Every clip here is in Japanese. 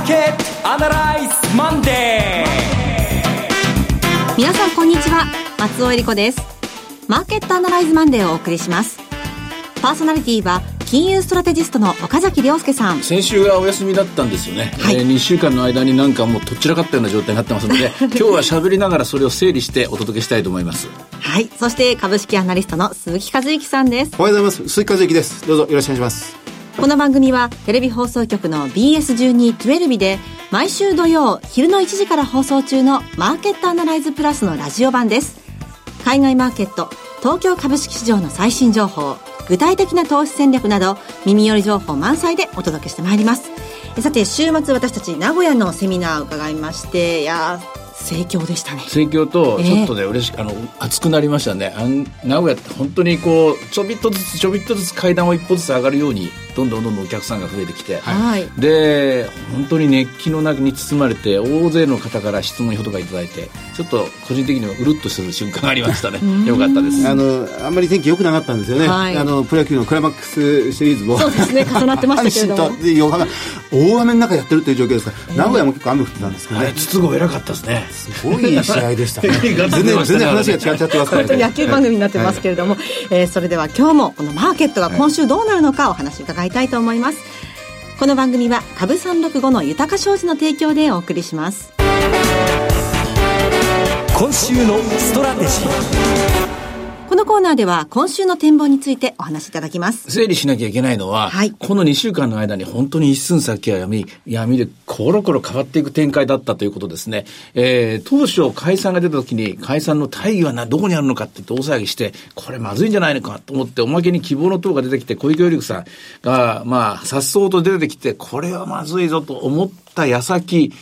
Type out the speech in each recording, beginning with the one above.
ーケットアナライズマンデー皆さんこんにちは松尾英里子です。マーケットアナライズマンデーをお送りします。パーソナリティは金融ストラテジストの岡崎良介さん。先週はお休みだったんですよね、はい。えー2週間の間になんかもうとっちらかったような状態になってますので 今日は喋りながらそれを整理してお届けしたいと思います。はい。そして株式アナリストの鈴木一之さんです。おはようございます。鈴木一之です。どうぞよろしくお願いします。この番組はテレビ放送局の BS1212 で毎週土曜昼の1時から放送中のマーケットアナライズプラスのラジオ版です。海外マーケット東京株式市場の最新情報具体的な投資戦略など耳寄り情報満載でお届けしてまいります。えさて週末私たち名古屋のセミナーを伺いましていやー盛況でしたね。盛況とええ。ちょっとね、嬉しくあの熱くなりましたね。あん名古屋って本当にこうちょびっとずつちょびっとずつ階段を一歩ずつ上がるようにどんどんどんどんお客さんが増えてきて、はい。で本当に熱気の中に包まれて大勢の方から質問とかいただいてちょっと個人的にはうるっとする瞬間がありましたね。よかったです。あの、あんまり天気良くなかったんですよね。はい。あの、プロ野球のクライマックスシリーズも。そうですね。重なってましたけれど大雨の中やってるという状況ですから、名古屋も結構雨降ってたんですけどね。筒香偉かったですね。すごい試合でしたね。全然、全然話が違っちゃってますからね。野球番組になってますけれども、えーそれでは今日もこのマーケットが今週どうなるのかお話伺いいたいと思います。この番組は株三六五の豊か商事の提供でお送りします。今週のストラテジー。このコーナーでは今週の展望についてお話しいただきます整理しなきゃいけないのは、はいこの2週間の間に本当に一寸先は闇、闇でコロコロ変わっていく展開だったということですね。えー、当初解散が出た時に解散の大義はな、どこにあるのかって大騒ぎして、これまずいんじゃないのかと思って、おまけに希望の党が出てきて、小池百合子さんが、まあ、さっそうと出てきて、これはまずいぞと思った矢先、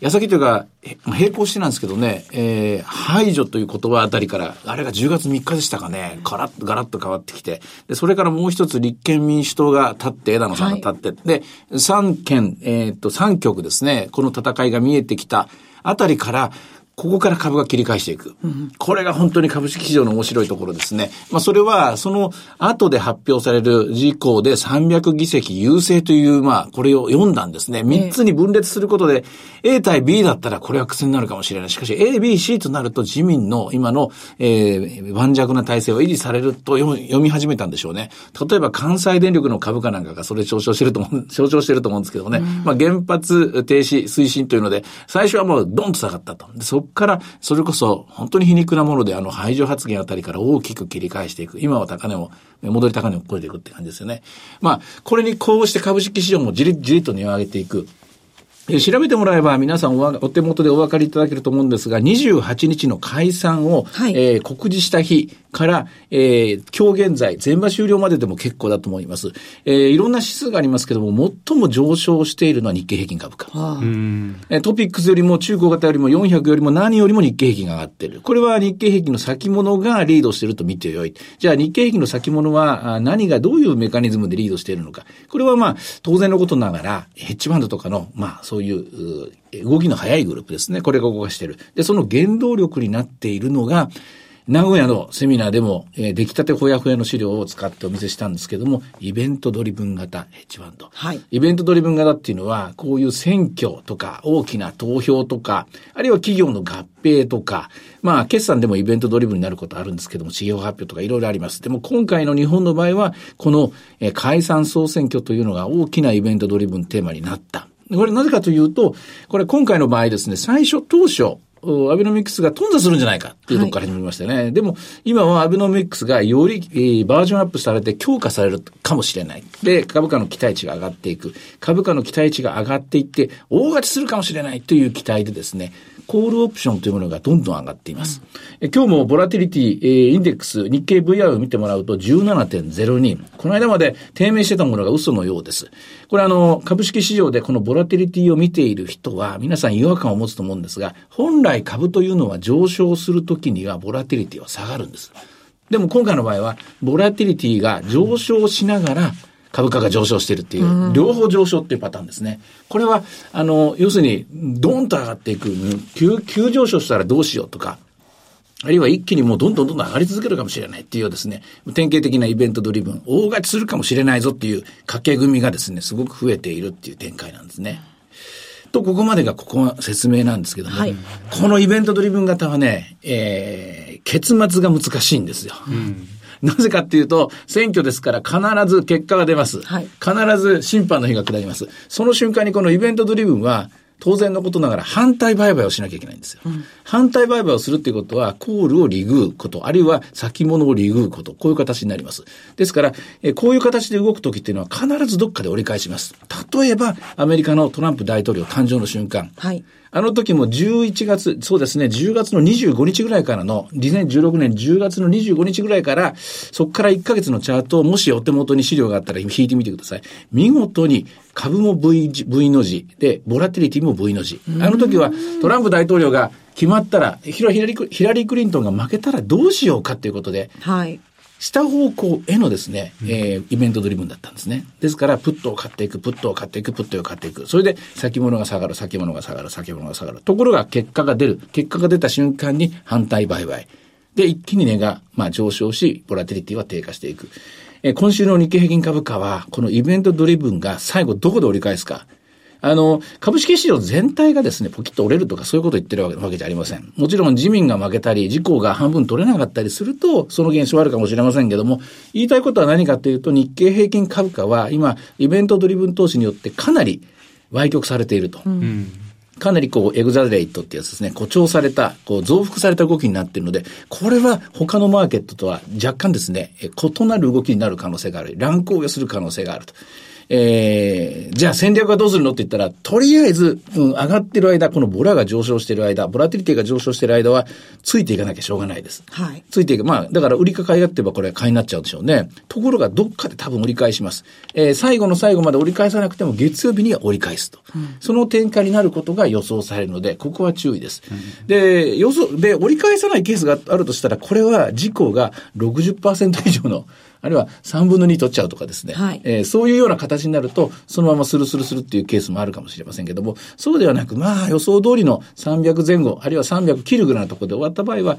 矢先というか、へ並行してなんですけどね、えー、排除という言葉あたりから、あれが10月3日でしたかね、ガラッとガラッと変わってきて、で、それからもう一つ立憲民主党が立って、枝野さんが立って、で、3県、えーっと、3局ですね、この戦いが見えてきたあたりから、ここから株が切り返していく。これが本当に株式市場の面白いところですね。まあそれは、その後で発表される事項で300議席優勢という、まあこれを読んだんですね。3つに分裂することで、A 対 B だったらこれは苦戦になるかもしれない。しかし A、B、C となると自民の今の、えー、盤石な体制は維持されると読み始めたんでしょうね。例えば関西電力の株価なんかがそれ象徴してると思う、象徴してると思うんですけどね。まあ原発停止推進というので、最初はもうドンと下がったと。でそこから、それこそ本当に皮肉なもので、あの排除発言あたりから大きく切り返していく。今は高値を、戻り高値を超えていくって感じですよね。まあ、これにこうして株式市場もじりじりと値を上げていく。えー調べてもらえば皆さんお手元でお分かりいただけると思うんですが、28日の解散を、はいえー告示した日から、えー今日現在、全場終了まででも結構だと思います。えーいろんな指数がありますけども、最も上昇しているのは日経平均株価。えートピックスよりも中小型よりも400よりも何よりも日経平均が上がっている。これは日経平均の先物がリードしていると見てよい。じゃあ日経平均の先物はあ何がどういうメカニズムでリードしているのか。これはまあ当然のことながら、ヘッジファンドとかのまあそういうう動きの速いグループですね。これが動かしている。で、その原動力になっているのが、名古屋のセミナーでも、えー出来たてほやほやの資料を使ってお見せしたんですけども、イベントドリブン型ヘッジファンド。はいイベントドリブン型っていうのは、こういう選挙とか、大きな投票とか、あるいは企業の合併とか、まあ、決算でもイベントドリブンになることあるんですけども、事業発表とかいろいろあります。でも今回の日本の場合は、この、えー解散総選挙というのが大きなイベントドリブンテーマになった。これなぜかというと、これ今回の場合ですね、最初当初、おアベノミクスが頓挫するんじゃないかっていうところから始まりましたね。でも、今はアベノミクスがより、えーバージョンアップされて強化されるかもしれない。で、株価の期待値が上がっていく。株価の期待値が上がっていって、大勝ちするかもしれないという期待でですね、コールオプションというものがどんどん上がっています。え今日もボラティリティ、えーインデックス、日経 VR を見てもらうと17.02。この間まで低迷してたものが嘘のようです。これあの、株式市場でこのボラティリティを見ている人は皆さん違和感を持つと思うんですが、本来株というのは上昇するときにはボラティリティは下がるんです。でも今回の場合は、ボラティリティが上昇しながら、株価が上昇しているっていう、両方上昇っていうパターンですね。これは、あの、要するに、ドーンと上がっていく、急、急上昇したらどうしようとか、あるいは一気にもうどんどんどんどん上がり続けるかもしれないっていうですね、典型的なイベントドリブン、大勝ちするかもしれないぞっていう掛け組がですね、すごく増えているっていう展開なんですね。とここまでがここは説明なんですけども、はいこのイベントドリブン型はね、えー、結末が難しいんですよ。なぜかっていうと、選挙ですから必ず結果が出ます。はい必ず審判の日が下ります。その瞬間にこのイベントドリブンは、当然のことながら反対売買をしなきゃいけないんですよ。反対売買をするっていうことは、コールを利食うこと、あるいは先物を利食うこと、こういう形になります。ですから、えーこういう形で動くときっていうのは必ずどっかで折り返します。例えば、アメリカのトランプ大統領誕生の瞬間。はい。あの時も11月、そうですね、10月の25日ぐらいからの、2016年10月の25日ぐらいから、そこから1ヶ月のチャートをもしお手元に資料があったら引いてみてください。見事に株も V, v の字で、ボラティリティも V の字。あの時はトランプ大統領が決まったら、ヒラリヒラリー・クリントンが負けたらどうしようかっていうことで、はい。下方向へのですね、えーイベントドリブンだったんですね。ですから、プットを買っていく、プットを買っていく、プットを買っていく。それで、先物が下がる、先物が下がる、先物が下がる。ところが、結果が出る。結果が出た瞬間に反対売買。で、一気に値が、まあ、上昇し、ボラティリティは低下していく。えー今週の日経平均株価は、このイベントドリブンが最後どこで折り返すか。あの、株式市場全体がですね、ポキッと折れるとかそういうことを言ってるわけじゃありません。もちろん自民が負けたり、自公が半分取れなかったりすると、その現象はあるかもしれませんけども、言いたいことは何かというと、日経平均株価は今、イベントドリブン投資によってかなり歪曲されていると。かなりこう、エグザレイトってやつですね、誇張された、こう、増幅された動きになっているので、これは他のマーケットとは若干ですね、え異なる動きになる可能性がある。乱高下する可能性があると。えー、じゃあ戦略はどうするのって言ったら、とりあえず、うん、上がってる間、このボラが上昇してる間、ボラティリティが上昇してる間は、ついていかなきゃしょうがないです。はい。ついていく。まあ、だから売りか買いがってばこれ買いになっちゃうんでしょうね。ところがどっかで多分折り返します。えー最後の最後まで折り返さなくても月曜日には折り返すと。その展開になることが予想されるので、ここは注意です。で、予想、で、折り返さないケースがあるとしたら、これは事故が60%以上の、あるいは3分の2取っちゃうとかですね。はいえーそういうような形になると、そのままスルスルスルっていうケースもあるかもしれませんけども、そうではなく、まあ予想通りの300前後、あるいは300切るぐらいのところで終わった場合は、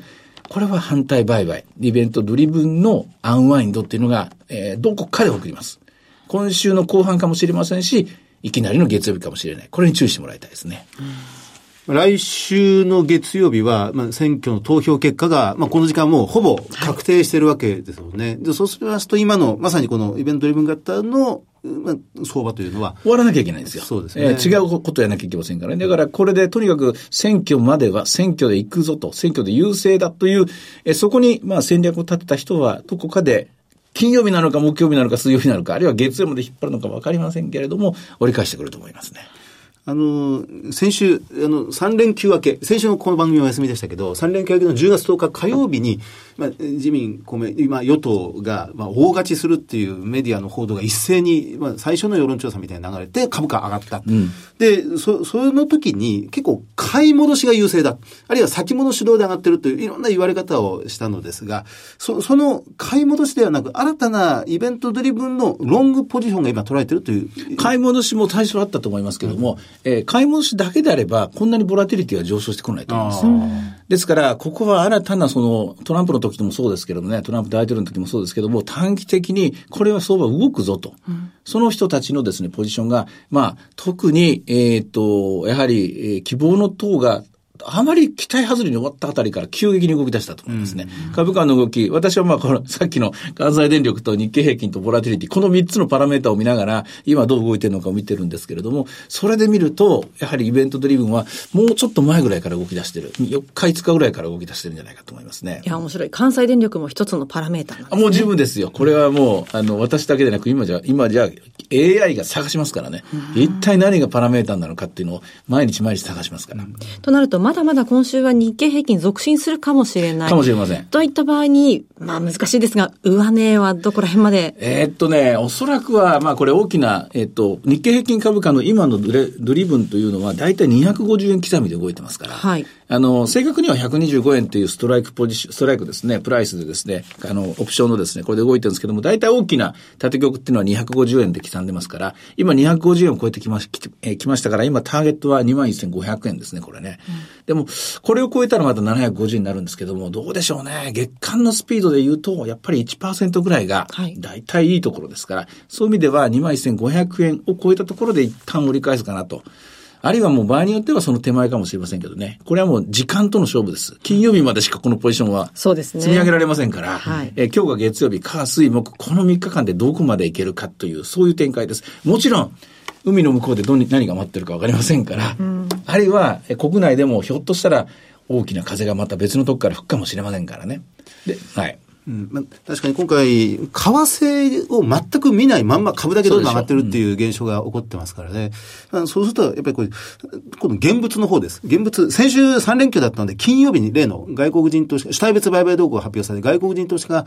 これは反対売買、イベントドリブンのアンワインドっていうのが、えーどこかで送ります。今週の後半かもしれませんし、いきなりの月曜日かもしれない。これに注意してもらいたいですね。来週の月曜日は、まあ、選挙の投票結果が、まあ、この時間もうほぼ確定してるわけですよね。でそうしますと、今の、まさにこのイベントドリブン型の、まあ、相場というのは、終わらなきゃいけないんですよ。そうですねえー違うことをやらなきゃいけませんからね。だからこれでとにかく選挙までは選挙で行くぞと、選挙で優勢だという、えーそこにまあ戦略を立てた人はどこかで金曜日なのか木曜日なのか水曜日なのか、あるいは月曜まで引っ張るのかわかりませんけれども、折り返してくると思いますね。あの、先週、あの、3連休明け、先週のこの番組お休みでしたけど、3連休明けの10月10日火曜日に、まあ、自民、公明、今、与党が、まあ、大勝ちするっていうメディアの報道が一斉に、まあ、最初の世論調査みたいな流れで株価上がった。で、そ、その時に結構買い戻しが優勢だ。あるいは先物主導で上がってるといういろんな言われ方をしたのですが、そその買い戻しではなく、新たなイベントドリブンのロングポジションが今捉えてるという。買い戻しも対象あったと思いますけども、えー買い戻しだけであれば、こんなにボラティリティは上昇してこないと思います。ですから、ここは新たなその、トランプの時でもそうですけどもね、トランプ大統領の時もそうですけども、短期的にこれは相場動くぞと。その人たちのですね、ポジションが、まあ、特に、えっ、と、やはり、えー希望の党が、あまり期待外れに終わったあたりから急激に動き出したと思いますね。株価の動き、私はまあこのさっきの関西電力と日経平均とボラティリティ、この3つのパラメータを見ながら、今どう動いてるのかを見てるんですけれども、それで見ると、やはりイベントドリブンはもうちょっと前ぐらいから動き出してる。4日5日ぐらいから動き出してるんじゃないかと思いますねい。や、面白い。関西電力も一つのパラメーターなんですね。あもう十分ですよ。これはもう、あの、私だけでなく、今じゃ、今じゃ AI が探しますからね。一体何がパラメータなのかっていうのを毎日毎日探しますから。となると、まだまだ今週は日経平均続伸するかもしれない。かもしれませんといった場合に、まあ難しいですが、上値はどこら辺まで？えーっとね、おそらくは、まあこれ大きな、えーっと、日経平均株価の今のドリブンというのは、大体250円刻みで動いてますから。はいあの、正確には125円というストライクポジション、ストライクですね、プライスでですね、あの、オプションのですね、これで動いてるんですけども、大体大きな縦玉っていうのは250円で刻んでますから、今250円を超えてきまし、きえましたから、今ターゲットは21,500円ですね、これね。でも、これを超えたらまた750円になるんですけども、どうでしょうね。月間のスピードで言うと、やっぱり1%ぐらいがはい、大体いいところですから、そういう意味では21,500円を超えたところで一旦折り返すかなと。あるいはもう場合によってはその手前かもしれませんけどね。これはもう時間との勝負です。金曜日までしかこのポジションは積み上げられませんから、はいえー今日が月曜日、火、水、木、この3日間でどこまでいけるかという、そういう展開です。もちろん、海の向こうでどうに何が待ってるかわかりませんから、あるいは、えー国内でもひょっとしたら大きな風がまた別のとこから吹くかもしれませんからね。で、はい。うんまあ、確かに今回、為替を全く見ないまんま株だけどんどん上がってるっていう現象が起こってますからね。あそうすると、やっぱりこれ、この現物の方です。現物、先週3連休だったので、金曜日に例の外国人投資家、主体別売買動向が発表され、外国人投資家が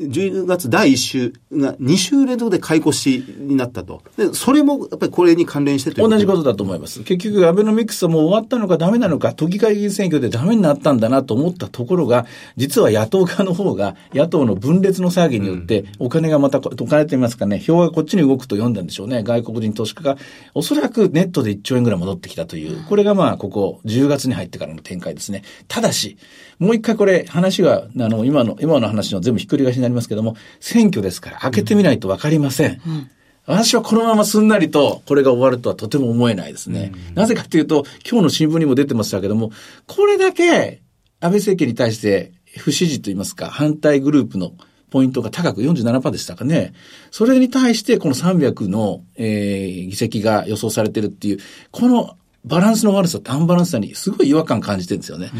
10月第1週が2週連続で買い越しになったと。で、それもやっぱりこれに関連してという同じことだと思います。結局、アベノミクスはもう終わったのかダメなのか、都議会議員選挙でダメになったんだなと思ったところが、実は野党側の方が、野党の分裂の騒ぎによって、お金がまた、お金と言いますかね、票がこっちに動くと読んだんでしょうね。外国人投資家が、おそらくネットで1兆円ぐらい戻ってきたという、これがまあ、ここ、10月に入ってからの展開ですね。ただし、もう一回これ、話が、あの、今の、今の話の全部ひっくり返しになりますけども、選挙ですから、開けてみないとわかりません。私はこのまますんなりとこれが終わるとはとても思えないですね。なぜかというと、今日の新聞にも出てましたけども、これだけ安倍政権に対して不支持といいますか、反対グループのポイントが高く47%でしたかね。それに対してこの300の、えー議席が予想されてるっていう、このバランスの悪さとアンバランスさにすごい違和感感じてるんですよね。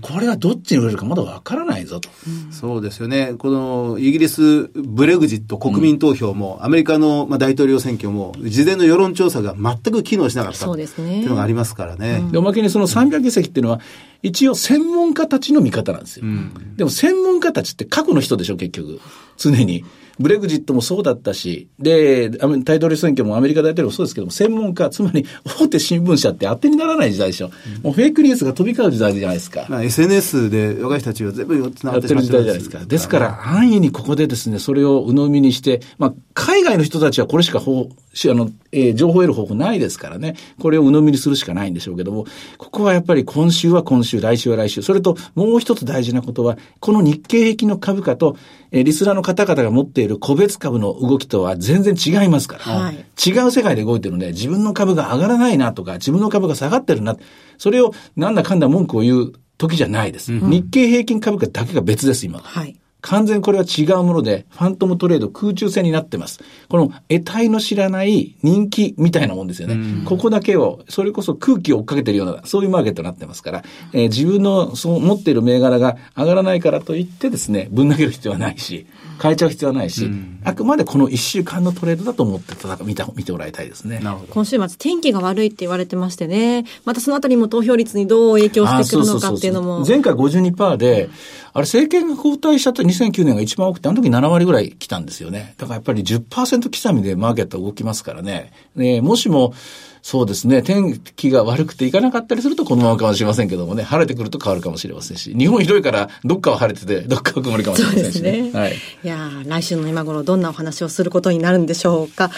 これはどっちに売れるかまだわからないぞと。そうですよね。このイギリスブレグジット国民投票も、アメリカのまあ大統領選挙も、事前の世論調査が全く機能しなかったそうですねっていうのがありますからね。で、おまけにその300議席っていうのは、一応専門家たちの味方なんですよ。でも専門家たちって過去の人でしょ、結局。常に。ブレグジットもそうだったし、で、大統領選挙もアメリカ大統領もそうですけども、専門家、つまり大手新聞社って当てにならない時代でしょ。もうフェイクニュースが飛び交う時代じゃないですか。まあ、SNS で若い人たちは全部つながやっててる時代じゃないですか。ですから、安易にここでですね、それを鵜呑みにして、まあ、海外の人たちはこれしか方、しあの、えー情報を得る方法ないですからね。これを鵜呑みにするしかないんでしょうけども、ここはやっぱり今週は今週、来週は来週。それと、もう一つ大事なことは、この日経平均の株価と、えーリスナーの方々が持っている個別株の動きとは全然違いますから。はい違う世界で動いてるので、自分の株が上がらないなとか、自分の株が下がってるな。それをなんだかんだ文句を言う時じゃないです。日経平均株価だけが別です、今。はい。完全これは違うもので、ファントムトレード空中戦になってます。この得体の知らない人気みたいなもんですよね。ここだけを、それこそ空気を追っかけてるような、そういうマーケットになってますから、えー自分のそう持っている銘柄が上がらないからといってですね、ぶん投げる必要はないし、変えちゃう必要はないし、あくまでこの一週間のトレードだと思って戦見た見てもらいたいですね。なるほど。今週末天気が悪いって言われてましてね。またそのあたりも投票率にどう影響してくるのかっていうのも。前回52%で、あれ政権が交代しちゃった2009年が一番多くて、あの時7割ぐらい来たんですよね。だからやっぱり10%刻みでマーケットは動きますからね。ねもしも、そうですね、天気が悪くていかなかったりするとこのままかもしれませんけどもね、晴れてくると変わるかもしれませんし、日本広いからどっかは晴れてて、どっかは曇りかもしれませんしね。ねはい。いやー来週の今頃どんなお話をすることになるんでしょうか。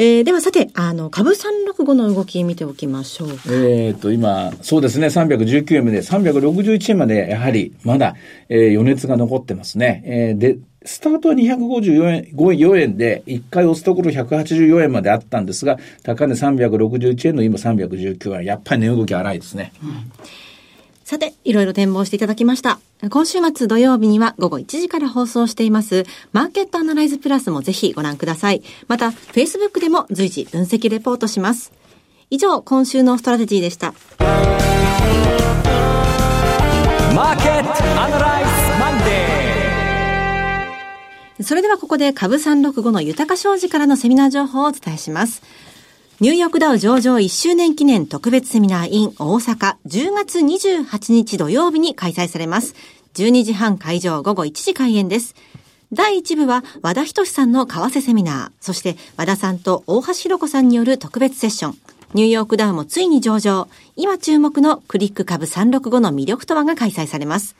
えー、ではさて、あの、株365の動き見ておきましょう。えっ、と、今、そうですね、319円まで、361円まで、やはり、まだ、えー余熱が残ってますね。えーで、スタートは254円、5円で、1回押すところ184円まであったんですが、高値361円の今319円。やっぱり値動き荒いですね。さて、いろいろ展望していただきました。今週末土曜日には午後1時から放送しています、マーケットアナライズプラスもぜひご覧ください。また、Facebook でも随時分析レポートします。以上、今週のストラテジーでした。マーケットアナライズマンデーそれではここで株365の豊か商事からのセミナー情報をお伝えします。ニューヨークダウ上場1周年記念特別セミナー in 大阪10月28日土曜日に開催されます。12時半会場午後1時開演です。第1部は和田仁さんの為替セミナー、そして和田さんと大橋弘子さんによる特別セッション。ニューヨークダウもついに上場。今注目のクリック株365の魅力とはが開催されます。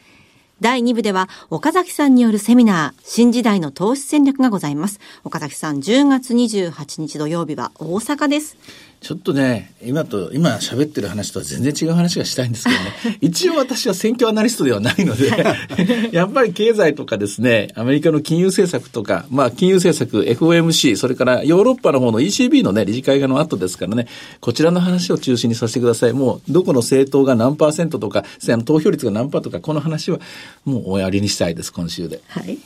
第2部では、岡崎さんによるセミナー、新時代の投資戦略がございます。岡崎さん、10月28日土曜日は大阪です。ちょっとね、今と、今喋ってる話とは全然違う話がしたいんですけどね。一応私は選挙アナリストではないので、やっぱり経済とかですね、アメリカの金融政策とか、まあ金融政策、FOMC、それからヨーロッパの方の ECB のね、理事会の後ですからね、こちらの話を中心にさせてください。もう、どこの政党が何パーセントとか、あの投票率が何パーとか、この話はもう終わりにしたいです、今週で。はい。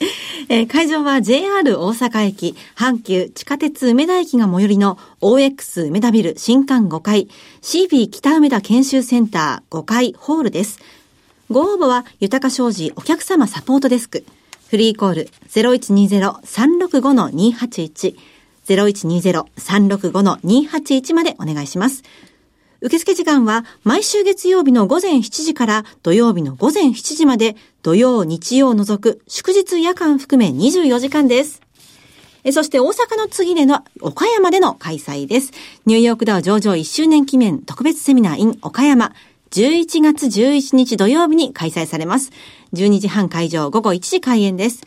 えー、会場は JR 大阪駅、阪急地下鉄梅田駅が最寄りの OX 梅田ビル新館5階 CB 北梅田研修センター5階ホールです。ご応募は豊か商事お客様サポートデスク。フリーコール0120-365-281 0120-365-281までお願いします。受付時間は毎週月曜日の午前7時から土曜日の午前7時まで土曜、日曜を除く祝日夜間含め24時間です。そして大阪の次での岡山での開催です。ニューヨークダウ上場1周年記念特別セミナー in 岡山。11月11日土曜日に開催されます。12時半会場午後1時開演です。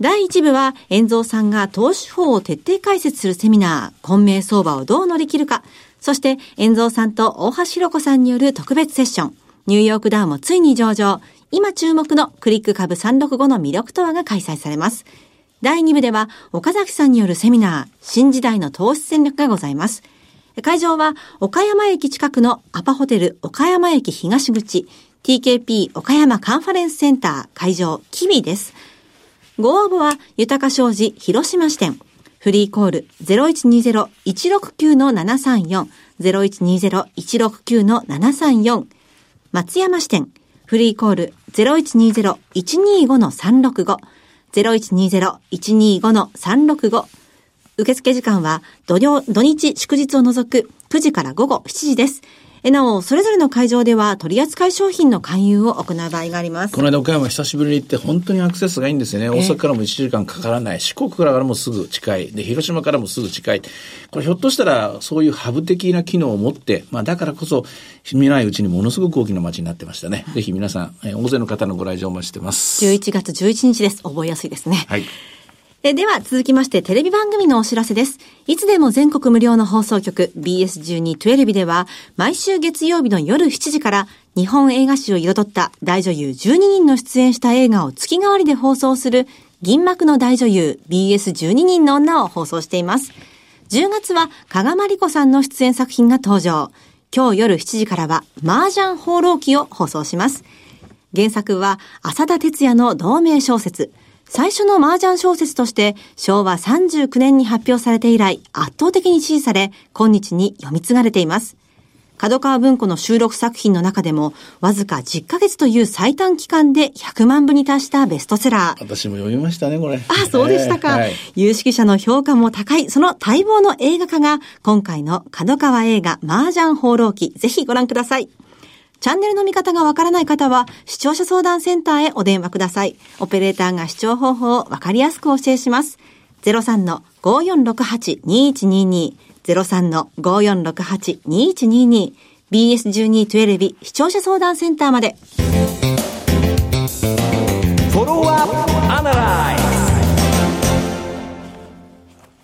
第1部は、遠蔵さんが投資法を徹底解説するセミナー、混迷相場をどう乗り切るか。そして、遠蔵さんと大橋弘子さんによる特別セッション。ニューヨークダウもついに上場。今注目のクリック株365の魅力とはが開催されます。第2部では岡崎さんによるセミナー、新時代の投資戦略がございます。会場は岡山駅近くのアパホテル岡山駅東口 TKP 岡山カンファレンスセンター会場キビです。ご応募は豊か商事広島支店。フリーコール0120-169-734 0120-169-734松山支店。フリーコール0120-125-365 0120-125-365受付時間は土曜、土日祝日を除く9時から午後7時です。えなお、それぞれの会場では取扱い商品の勧誘を行う場合があります。この間岡山久しぶりに行って本当にアクセスがいいんですよね。大阪からも1時間かからない。四国からもすぐ近い。で、広島からもすぐ近い。これひょっとしたらそういうハブ的な機能を持って、まあだからこそ見ないうちにものすごく大きな街になってましたね。ぜひ皆さん、え大勢の方のご来場お待ちしてます。11月11日です。覚えやすいですね。はい。えでは続きましてテレビ番組のお知らせです。いつでも全国無料の放送局 BS12-12 では毎週月曜日の夜7時から日本映画史を彩った大女優12人の出演した映画を月替わりで放送する銀幕の大女優 BS12 人の女を放送しています。10月は加賀まりこさんの出演作品が登場。今日夜7時からは麻雀放浪記を放送します。原作は浅田哲也の同名小説。最初の麻雀小説として昭和39年に発表されて以来圧倒的に支持され、今日に読み継がれています。角川文庫の収録作品の中でも、わずか10ヶ月という最短期間で100万部に達したベストセラー。私も読みましたね、これ。あ、そうでしたか。えーはい、有識者の評価も高い、その待望の映画化が、今回の角川映画麻雀放浪記、ぜひご覧ください。チャンネルの見方がわからない方は、視聴者相談センターへお電話ください。オペレーターが視聴方法をわかりやすくお教えします。03-5468-2122 03-5468-2122 BS1212 視聴者相談センターまで。フォロワーアナライ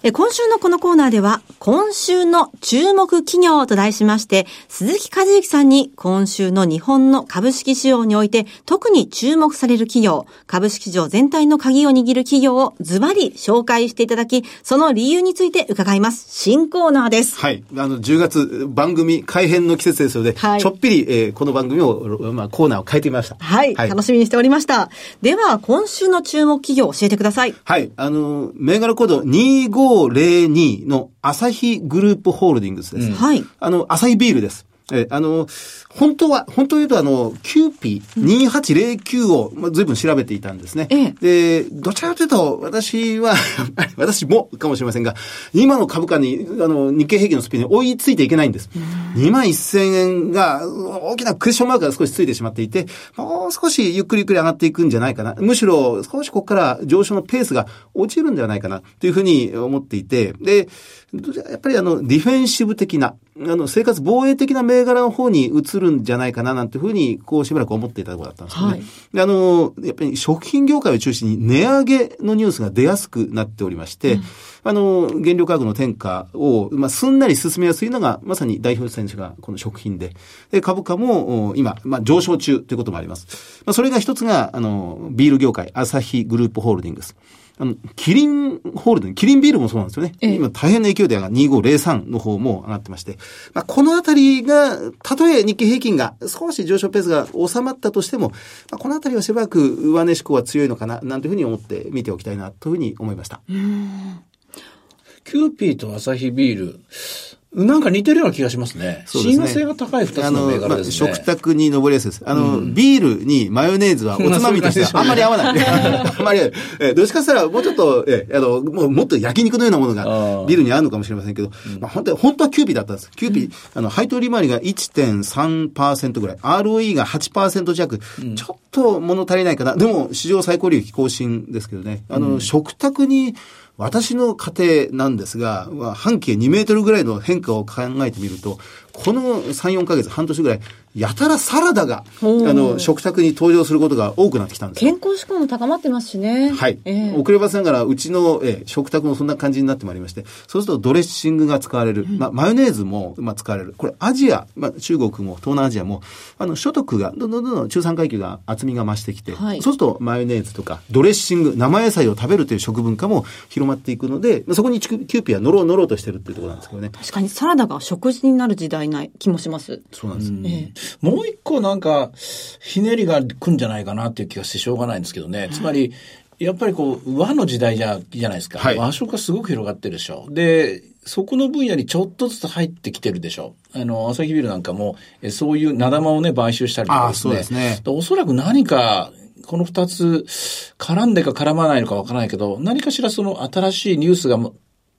今週のこのコーナーでは、今週の注目企業と題しまして、鈴木和之さんに今週の日本の株式市場において特に注目される企業、株式市場全体の鍵を握る企業をズバリ紹介していただき、その理由について伺います。新コーナーです。はい。あの、10月番組改編の季節ですので、はい、ちょっぴり、えー、この番組を、まあ、コーナーを変えてみました。はい。はい、楽しみにしておりました。では、今週の注目企業を教えてください。はい。あの、銘柄コード25 0502のアサヒグループホールディングスです。はい。あの、アサヒビールです。え、あの、本当は、本当言うとあの、キューピー2809を、まあ、随分調べていたんですね。ええ、で、どちらかというと、私は 私もかもしれませんが、今の株価に、あの、日経平均のスピードに追いついていけないんです。2万1000円が、大きなクッションマークが少しついてしまっていて、もう少しゆっくりゆっくり上がっていくんじゃないかな。むしろ、少しここから上昇のペースが落ちるんではないかな、というふうに思っていて、で、やっぱりあの、ディフェンシブ的な、あの、生活防衛的な銘柄の方に移るんじゃないかななんていうふうに、こうしばらく思っていたところだったんですよね。はいであの、やっぱり食品業界を中心に値上げのニュースが出やすくなっておりまして、あの、原料価格の転嫁を、まあ、すんなり進めやすいのが、まさに代表選手がこの食品で、で、株価もお今、まあ、上昇中ということもあります。まあ、それが一つが、あの、ビール業界、アサヒグループホールディングス。あの、キリンホールディング、キリンビールもそうなんですよね。ええ今大変な勢いで上が2503の方も上がってまして、まあ、このあたりが、たとえ日経平均が少し上昇ペースが収まったとしても、まあ、このあたりはしばらく上値志向は強いのかな、なんていうふうに思って見ておきたいな、というふうに思いました。キューピーとアサヒビール、なんか似てるような気がしますね。すね親和性が高い二つの銘柄ですね。まあ食卓に上りやすいです。あの、ビールにマヨネーズはおつまみとしてはあんまり合わない。あんまり。えどっちかしたらもうちょっと、えあの、もうもっと焼肉のようなものがビールに合うのかもしれませんけど、まあ本当は、本当はキューピーだったんです。キューピー、あの、配当利回りが1.3%ぐらい、ROE が8%弱、ちょっと物足りないかな。でも、史上最高利益更新ですけどね。あの、食卓に、私の家庭なんですが、半径2メートルぐらいの変化を考えてみると、この3、4ヶ月、半年ぐらい、やたらサラダが、あの、食卓に登場することが多くなってきたんですよ。健康志向も高まってますしね。はい。ええ遅ればせながら、うちの、えー食卓もそんな感じになってまいりまして、そうするとドレッシングが使われる。まあ、マヨネーズも、まあ、使われる。これ、アジア、まあ、中国も東南アジアも、あの、所得が、どんどんどんどん中産階級が厚みが増してきて、はいそうすると、マヨネーズとか、ドレッシング、生野菜を食べるという食文化も広まっていくので、まあそこにキュキューピーは乗ろう乗ろうとしてるっていうところなんですけどね。確かにサラダが食事になる時代な気もします。そうなんです。ええもう一個なんか、ひねりが来んじゃないかなっていう気がしてしょうがないんですけどね。つまり、やっぱりこう、和の時代じゃ、じゃないですか。はい和食がすごく広がってるでしょ。で、そこの分野にちょっとずつ入ってきてるでしょ。あの、アサヒビールなんかも、えそういう名玉をね、買収したりとかですね。あそうですねおそらく何か、この二つ、絡んでか絡まないのかわからないけど、何かしらその新しいニュースが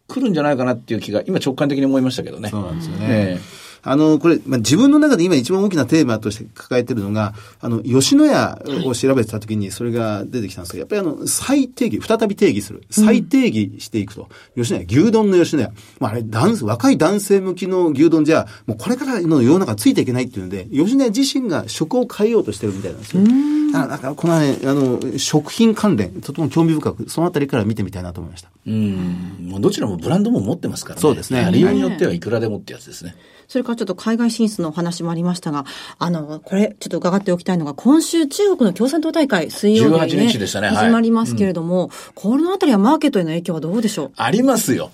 来るんじゃないかなっていう気が、今直感的に思いましたけどね。そうなんですよね。えあの、これ、まあ、自分の中で今一番大きなテーマとして抱えてるのが、あの、吉野家を調べてた時にそれが出てきたんですけど、やっぱりあの、再定義、再び定義する。再定義していくと。吉野家、牛丼の吉野家。まあ、あれ、男若い男性向きの牛丼じゃ、もうこれからの世の中ついていけないっていうので、吉野家自身が食を変えようとしてるみたいなんですよ。だから、だからこのね、あの、食品関連、とても興味深く、そのあたりから見てみたいなと思いました。うん。もうどちらもブランドも持ってますからね。そうですねやりようによってはいくらでもってやつですね。それからちょっと海外進出のお話もありましたが、あの、これちょっと伺っておきたいのが、今週中国の共産党大会、水曜日に、ね、18日でしたねはい始まりますけれども、このあたりはマーケットへの影響はどうでしょう？ありますよ。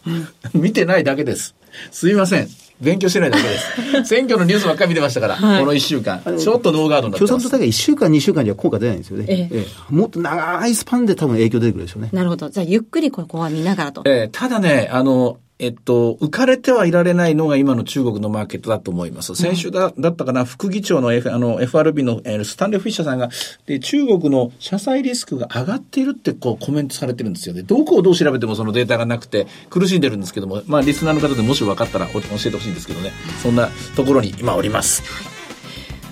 見てないだけです。すいません。勉強してないだけです。選挙のニュースばっかり見てましたから、はいこの一週間。ちょっとノーガードになってます共産党。大会1週間、2週間じゃ効果出ないんですよね。ええええもっと長いスパンで多分影響出てくるでしょうね。なるほど。じゃあ、ゆっくりここは見ながらと。えーただね、あの、えっと、浮かれてはいられないのが今の中国のマーケットだと思います。先週だ,、だったかな、副議長の,、F、あの FRB の、えースタンレー・フィッシャーさんが、で、中国の社債リスクが上がっているってこうコメントされてるんですよね。どこをどう調べてもそのデータがなくて苦しんでるんですけども、まあ、リスナーの方でもし分かったら教えてほしいんですけどね。そんなところに今おります。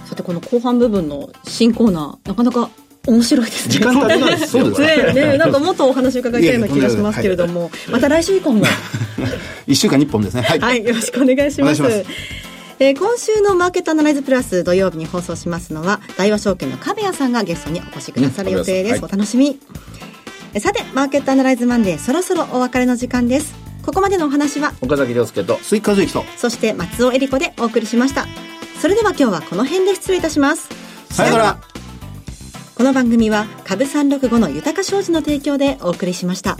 さて、この後半部分の新コーナー、なかなか面白いですね。時間足りないですよねこれねなんかもっとお話伺いたいような気がしますけれども、また来週以降も、1週間に1本ですね。はい。はい、よろしくお願いします。えー今週のマーケットアナライズプラス土曜日に放送しますのは大和証券の壁谷さんがゲストにお越しくださる予定です、うんお楽しみえさてマーケットアナライズマンデーそろそろお別れの時間ですここまでのお話は岡崎亮介と、スイカズイキと。そして松尾恵里子でお送りしましたそれでは今日はこの辺で失礼いたしますさよなら。この番組は株365の豊か商事の提供でお送りしました。